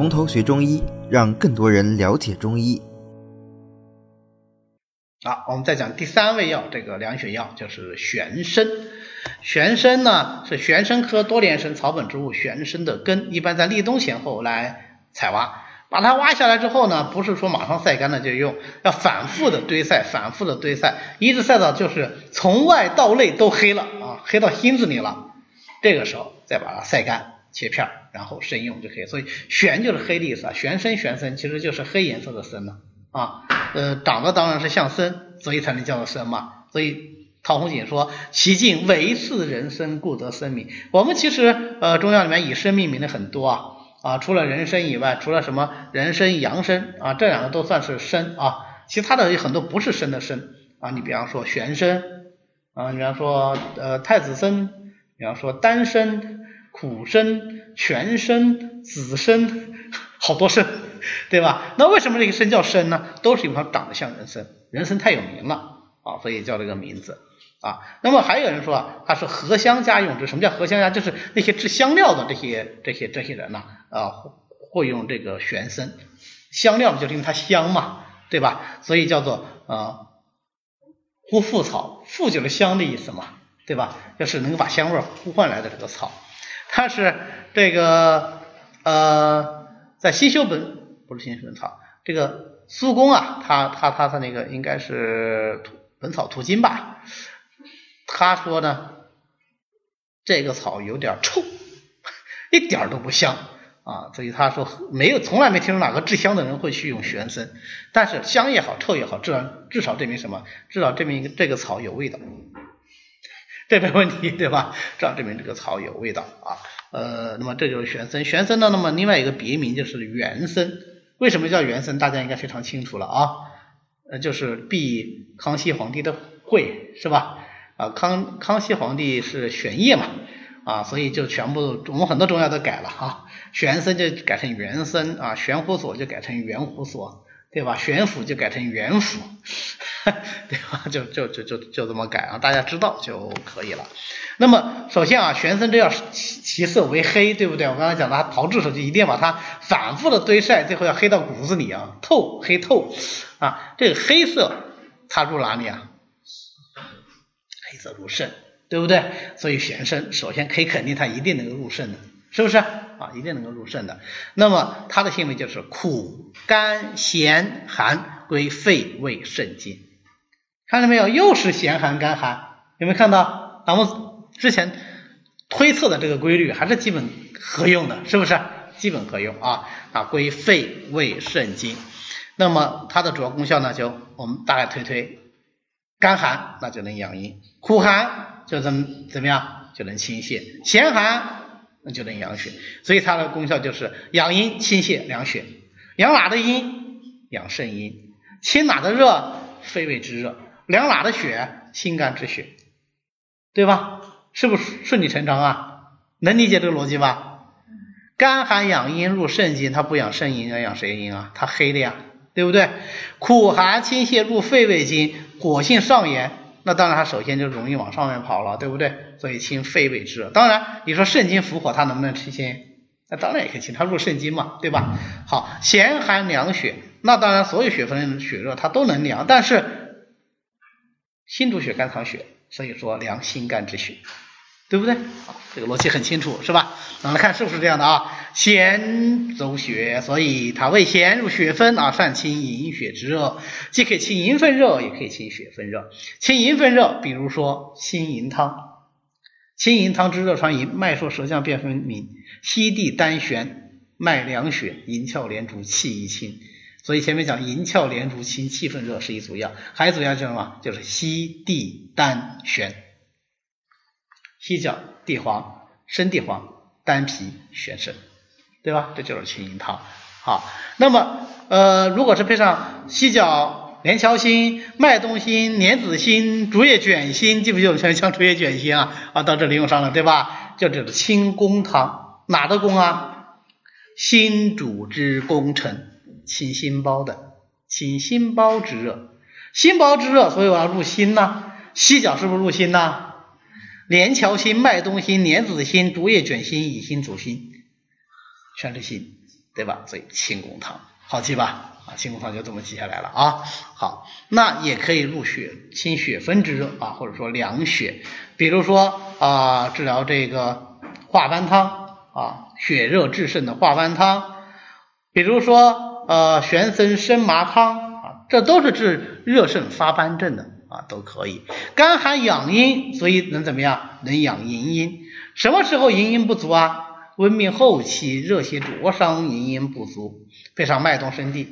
从头学中医，让更多人了解中医。好，我们再讲第三味药，这个凉血药就是玄参。玄参呢是玄参科多年生草本植物玄参的根，一般在立冬前后来采挖。把它挖下来之后呢，不是说马上晒干了就用，要反复的堆晒，反复的堆晒，一直晒到就是从外到内都黑了啊，黑到心子里了。这个时候再把它晒干，切片，然后生用就可以。所以玄就是黑的意思啊，玄参玄参其实就是黑颜色的参呢啊，呃，长得当然是像参，所以才能叫做参嘛。所以陶弘景说其境唯似人参，故得参名。我们其实呃中药里面以参命名的很多啊。啊，除了人参以外，除了什么人参、洋参啊，这两个都算是参啊。其他的有很多不是参的参啊。你比方说玄参啊，你比方说呃太子参，比方说丹参、苦参、全参、紫参，好多参，对吧？那为什么这个参叫参呢？都是因为它长得像人参，人参太有名了啊，所以叫这个名字。啊，那么还有人说啊，它是合香家用，这什么叫合香家？就是那些制香料的这些这些这些人呐，啊，会用这个玄参，香料就是因为它香嘛，对吧？所以叫做啊呼附草，附就是香的意思嘛，对吧？就是能够把香味呼唤来的这个草。他是这个呃，在新修本不是新修本草，这个苏公啊，他他他他那个应该是本草图经吧。他说呢，这个草有点臭，一点都不香啊，所以他说没有，从来没听说哪个制香的人会去用玄参，但是香也好，臭也好，至少至少证明什么？至少证明这个草有味道，这没问题对吧？这样证明这个草有味道啊。呃，那么这就是玄参，玄参呢，那么另外一个别名就是元参，为什么叫元参？大家应该非常清楚了啊，呃，就是避康熙皇帝的讳是吧？啊，康康熙皇帝是玄烨嘛，啊，所以就全部我们很多中药都改了哈，玄参就改成元参啊，玄胡索就改成元胡索，对吧？玄府就改成元府，对吧？就就就就就这么改啊，大家知道就可以了。那么首先啊，玄参这要其其色为黑，对不对？我刚才讲的它炮制时候就一定要把它反复的堆晒，最后要黑到骨子里啊，透黑透啊，这个黑色它入哪里啊？黑色入肾，对不对？所以玄参首先可以肯定它一定能够入肾的，是不是啊？一定能够入肾的。那么它的性味就是苦、甘、咸、寒，归肺、胃、肾经。看到没有？又是咸、寒、甘、寒，有没有看到？咱们之前推测的这个规律还是基本合用的，是不是？基本合用啊啊，归肺、胃、肾经。那么它的主要功效呢，就我们大概推推。干寒那就能养阴，苦寒就怎么怎么样就能清泻，咸寒那就能养血，所以它的功效就是养阴、清泻、凉血。养哪的阴？养肾阴。清哪的热？肺胃之热。凉哪的血？心肝之血。对吧？是不是顺理成章啊？能理解这个逻辑吧？肝寒养阴入肾经，它不养肾阴，要养谁阴啊？它黑的呀，对不对？苦寒清泻入肺胃经。火性上炎，那当然它首先就容易往上面跑了，对不对？所以清肺胃之热。当然你说肾经伏火，它能不能清心？那当然也可以清，它入肾经嘛，对吧？好，咸寒凉血，那当然所有血分血热它都能凉，但是心主血，肝藏血，所以说凉心肝之血。对不对？好，这个逻辑很清楚，是吧？我们来看是不是这样的啊？咸走血，所以它为咸入血分啊，善清营血之热，既可以清营分热，也可以清血分热。清营分热，比如说清营汤，清营汤之热传营，脉数舌降辨分明，西地丹玄，脉凉血，营窍连竹，气一清。所以前面讲银翘连竹清气分热是一组药，还一组药叫什么？就是西地丹玄。犀角、地黄、生地黄、丹皮、玄参，对吧？这就是清营汤。好，那么呃，如果是配上犀角、连翘心、麦冬心、莲子心、竹叶卷心，记不记得像像竹叶卷心啊？啊，到这里用上了，对吧？就这个清宫汤，哪的宫啊？心主之功臣，清心包的，清心包之热，心包之热，所以我要入心呐。犀角是不是入心呐？连翘心、麦冬心、莲子心、竹叶卷心、乙心、主心，全是心，对吧？所以清宫汤好记吧？啊，清宫汤就这么记下来了啊。好，那也可以入血清血分之热啊，或者说凉血，比如说啊，治疗这个化斑汤啊，血热制胜的化斑汤，比如说呃玄参生麻汤啊，这都是治热盛发斑症的啊，都可以。干寒养阴，所以能怎么样？能养营阴。什么时候营阴不足啊？温病后期热邪灼伤，营阴不足，配上麦冬生地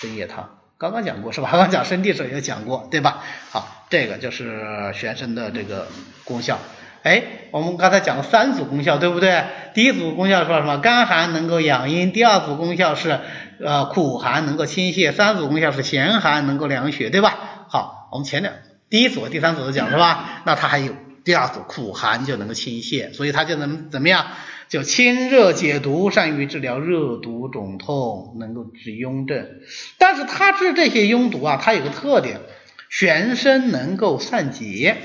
增液汤，刚刚讲过是吧？刚刚讲生地时候也讲过，对吧？好，这个就是玄参的这个功效。哎，我们刚才讲了三组功效，对不对？第一组功效说什么？甘寒能够养阴。第二组功效是呃苦寒能够清泻。三组功效是咸寒能够凉血，对吧？好，我们前两第一组、第三组都讲是吧？那它还有。第二组苦寒就能够清泻，所以它就能怎么样？就清热解毒，善于治疗热毒肿痛，能够治痈症。但是它治这些痈毒啊，它有个特点，全身能够散结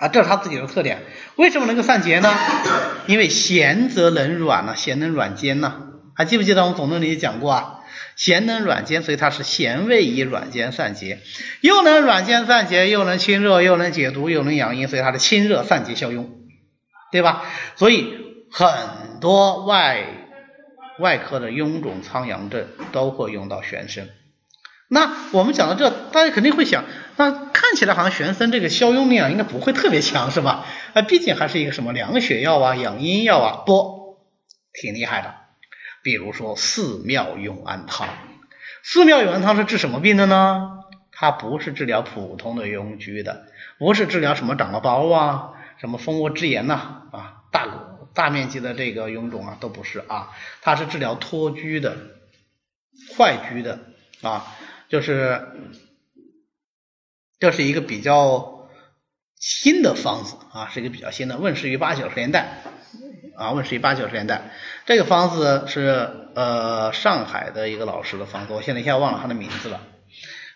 啊，这是它自己的特点。为什么能够散结呢？因为咸则能软呢，咸能软坚呢。还记不记得我们总论里讲过啊？咸能软坚，所以它是咸味以软坚散结，又能软坚散结，又能清热，又能解毒，又能养阴，所以它的清热散结效用，对吧？所以很多外外科的臃肿苍阳症都会用到玄参。那我们讲到这，大家肯定会想，那看起来好像玄参这个消痈力量应该不会特别强，是吧？啊，毕竟还是一个什么凉血药啊、养阴药啊，不，挺厉害的。比如说四妙永安汤，四妙永安汤是治什么病的呢？它不是治疗普通的痈疽的，不是治疗什么长了包啊、什么蜂窝织炎呐啊大大面积的这个臃肿啊都不是啊，它是治疗脱疽的、坏疽的啊，就是这是一个比较新的方子啊，是一个比较新的，问世于八九十年代。啊，问世于八九十年代，这个方子是呃上海的一个老师的方子，我现在一下忘了他的名字了。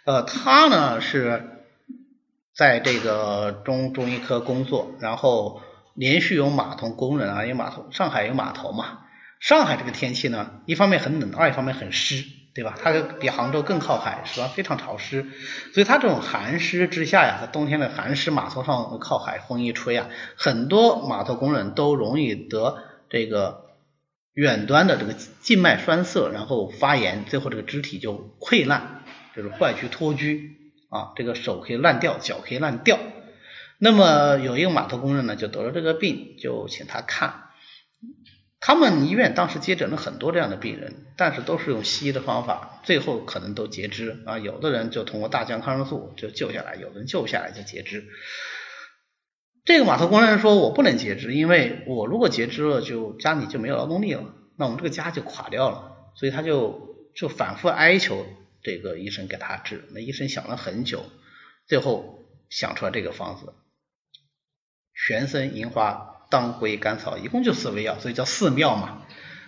呃，他呢是在这个中中医科工作，然后连续有码头工人啊，有码头，上海有码头嘛。上海这个天气呢，一方面很冷，二一方面很湿，对吧？它比杭州更靠海，是吧？非常潮湿，所以它这种寒湿之下呀，它冬天的寒湿码头上靠海，风一吹啊，很多码头工人都容易得这个远端的这个静脉栓塞，然后发炎，最后这个肢体就溃烂，就是坏疽脱疽啊，这个手可以烂掉，脚可以烂掉。那么有一个码头工人呢，就得了这个病，就请他看。他们医院当时接诊了很多这样的病人，但是都是用西医的方法，最后可能都截肢啊。有的人就通过大降抗生素就救下来，有的人救不下来就截肢。这个码头工人说：“我不能截肢，因为我如果截肢了，就家里就没有劳动力了，那我们这个家就垮掉了。”所以他就就反复哀求这个医生给他治。那医生想了很久，最后想出来这个方子：玄参、银花。当归、甘草，一共就四味药，所以叫四妙嘛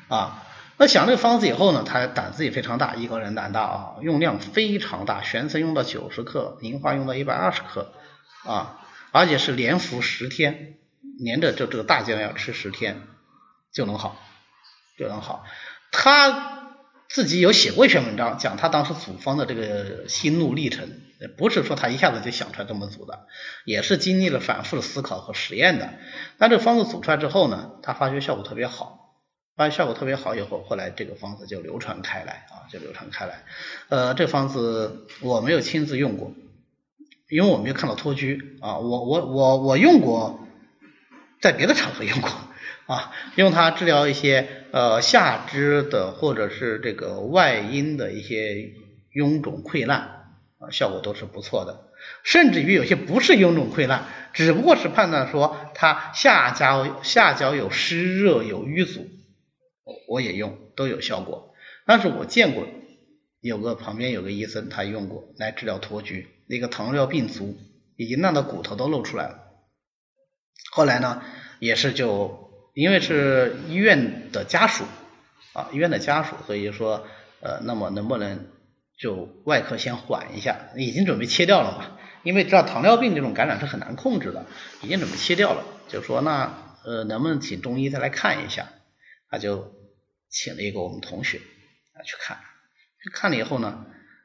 啊。那想这个方子以后呢，他胆子也非常大，一个人胆大啊，用量非常大。玄参用到九十克，银花用到一百二十克啊，而且是连服十天，连着就这个大剂量要吃十天就能好，就能好。他自己有写过一篇文章，讲他当时组方的这个心路历程。不是说他一下子就想出来这么组的，也是经历了反复的思考和实验的。那这个方子组出来之后呢，他发觉效果特别好，发现效果特别好以后，后来这个方子就流传开来啊，就流传开来。呃，这方子我没有亲自用过，因为我没有看到脱居啊，我我我我用过，在别的场合用过啊，用它治疗一些呃下肢的或者是这个外阴的一些臃肿溃烂。效果都是不错的，甚至于有些不是臃肿溃烂，只不过是判断说他下焦下焦有湿热有瘀阻，我也用都有效果。但是我见过有个旁边有个医生他用过来治疗脱疽，那个糖尿病足已经烂到骨头都露出来了。后来呢，也是就因为是医院的家属啊，医院的家属，所以说呃，那么能不能？就外科先缓一下，已经准备切掉了嘛，因为知道糖尿病这种感染是很难控制的，已经准备切掉了，就说那呃能不能请中医再来看一下，他就请了一个我们同学啊去看，看了以后呢，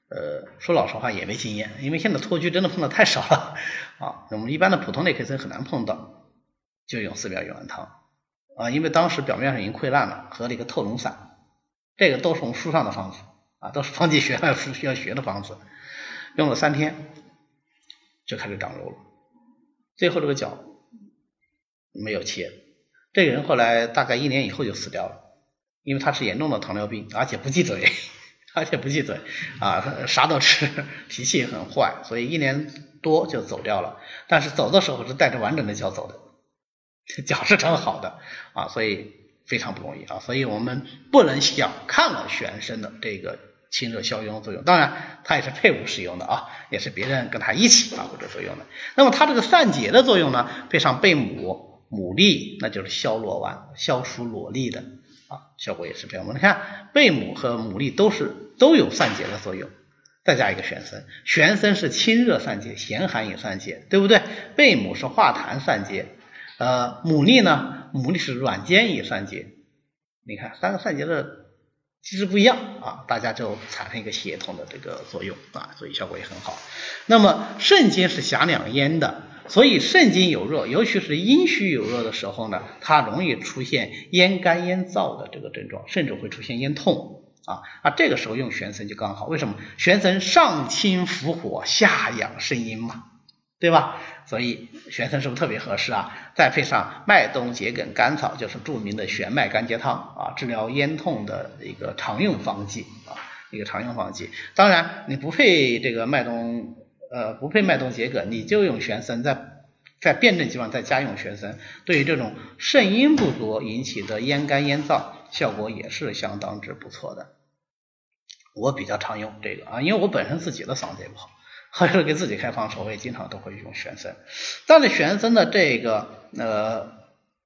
呃，说老实话也没经验，因为现在托疽真的碰的太少了。啊，我们一般的普通内科生很难碰到，就用四表玉丸汤。啊，因为当时表面上已经溃烂了，喝了一个透脓散，这个都是我们书上的方子啊，都是方剂学要需要学的方子，用了三天就开始长肉了，最后这个脚没有切，这个人后来大概一年以后就死掉了。因为他是严重的糖尿病，而且不忌嘴，而且不忌嘴啊，啥都吃，脾气也很坏，所以一年多就走掉了。但是走的时候是带着完整的脚走的，脚是长好的啊，所以非常不容易啊。所以我们不能小看了玄参的这个清热消痈的作用。当然，它也是配伍使用的啊，也是别人跟它一起发挥作用的。那么它这个散结的作用呢，配上贝母、牡蛎，那就是消裸丸、消除裸粒的。啊，效果也是非常好。你看贝母和牡蛎都是都有散结的作用，再加一个玄参，玄参是清热散结，咸寒也散结，对不对？贝母是化痰散结，呃，牡蛎呢，牡蛎是软坚也散结。你看三个散结的机制不一样啊，大家就产生一个协同的这个作用啊，所以效果也很好。那么肾经是狭两咽的。所以肾经有热，尤其是阴虚有热的时候呢，它容易出现咽干咽燥的这个症状，甚至会出现咽痛啊啊，这个时候用玄参就刚好。为什么？玄参上清伏火，下养肾阴嘛，对吧？所以玄参是不是特别合适啊？再配上麦冬、桔梗、甘草，就是著名的玄麦甘桔汤啊，治疗咽痛的一个常用方剂啊，一个常用方剂。当然，你不配这个麦冬。呃，不配麦冬桔梗，你就用玄参，在在辩证情况再加用玄参，对于这种肾阴不足引起的咽干咽燥，效果也是相当之不错的。我比较常用这个啊，因为我本身自己的嗓子也不好，或者给自己开方时候，我也经常都会用玄参。但是玄参的这个呃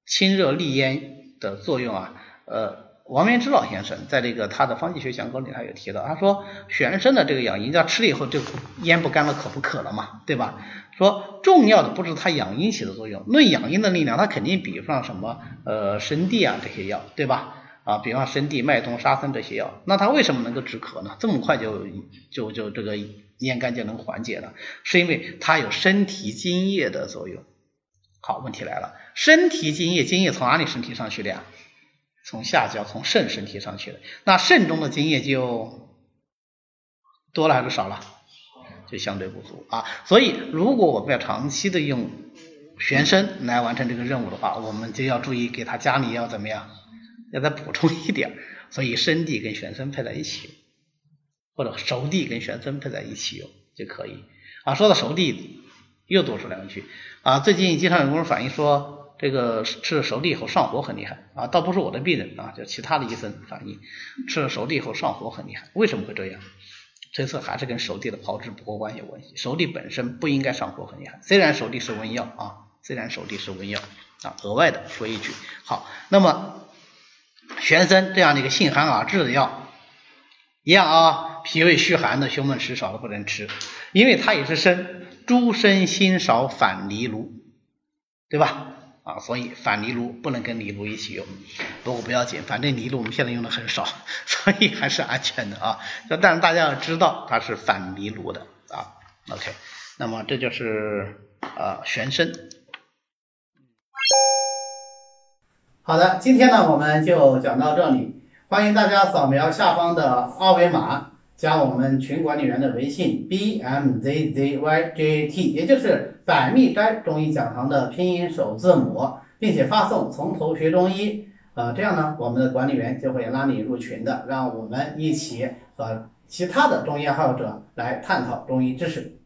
清热利咽的作用啊，呃。王元之老先生在这个他的方剂学讲稿里，他有提到，他说玄参的这个养阴，叫吃了以后就咽不干了，口不渴了嘛，对吧？说重要的不是它养阴起的作用，论养阴的力量，它肯定比不上什么呃生地啊这些药，对吧？啊，比方说生地、麦冬、沙参这些药，那它为什么能够止咳呢？这么快就就就这个咽干就能缓解了？是因为它有身体津液的作用。好，问题来了，身体津液，津液从哪里身体上去的呀？从下焦从肾身体上去的，那肾中的津液就多了还是少了？就相对不足啊。所以如果我们要长期的用玄参来完成这个任务的话，我们就要注意给它家里要怎么样？要再补充一点。所以生地跟玄参配在一起，或者熟地跟玄参配在一起用就可以啊。说到熟地，又多说两句啊。最近经常有工人反映说。这个吃了熟地以后上火很厉害啊，倒不是我的病人啊，就其他的医生反映，吃了熟地以后上火很厉害，为什么会这样？推测还是跟熟地的炮制不过关有关系。熟地本身不应该上火很厉害，虽然熟地是温药啊，虽然熟地是温药啊，额外的说一句。好，那么玄参这样的一个性寒而滞的药，一样啊，脾胃虚寒的胸闷食少的不能吃，因为它也是参诸参辛少反离炉，对吧？啊，所以反藜芦不能跟藜芦一起用，不过不要紧，反正藜芦我们现在用的很少，所以还是安全的啊。但是大家要知道它是反藜芦的啊。OK，那么这就是呃玄参。好的，今天呢我们就讲到这里，欢迎大家扫描下方的二维码。加我们群管理员的微信 b m z z y j t，也就是百密斋中医讲堂的拼音首字母，并且发送“从头学中医”，呃，这样呢，我们的管理员就会拉你入群的，让我们一起和其他的中医爱好者来探讨中医知识。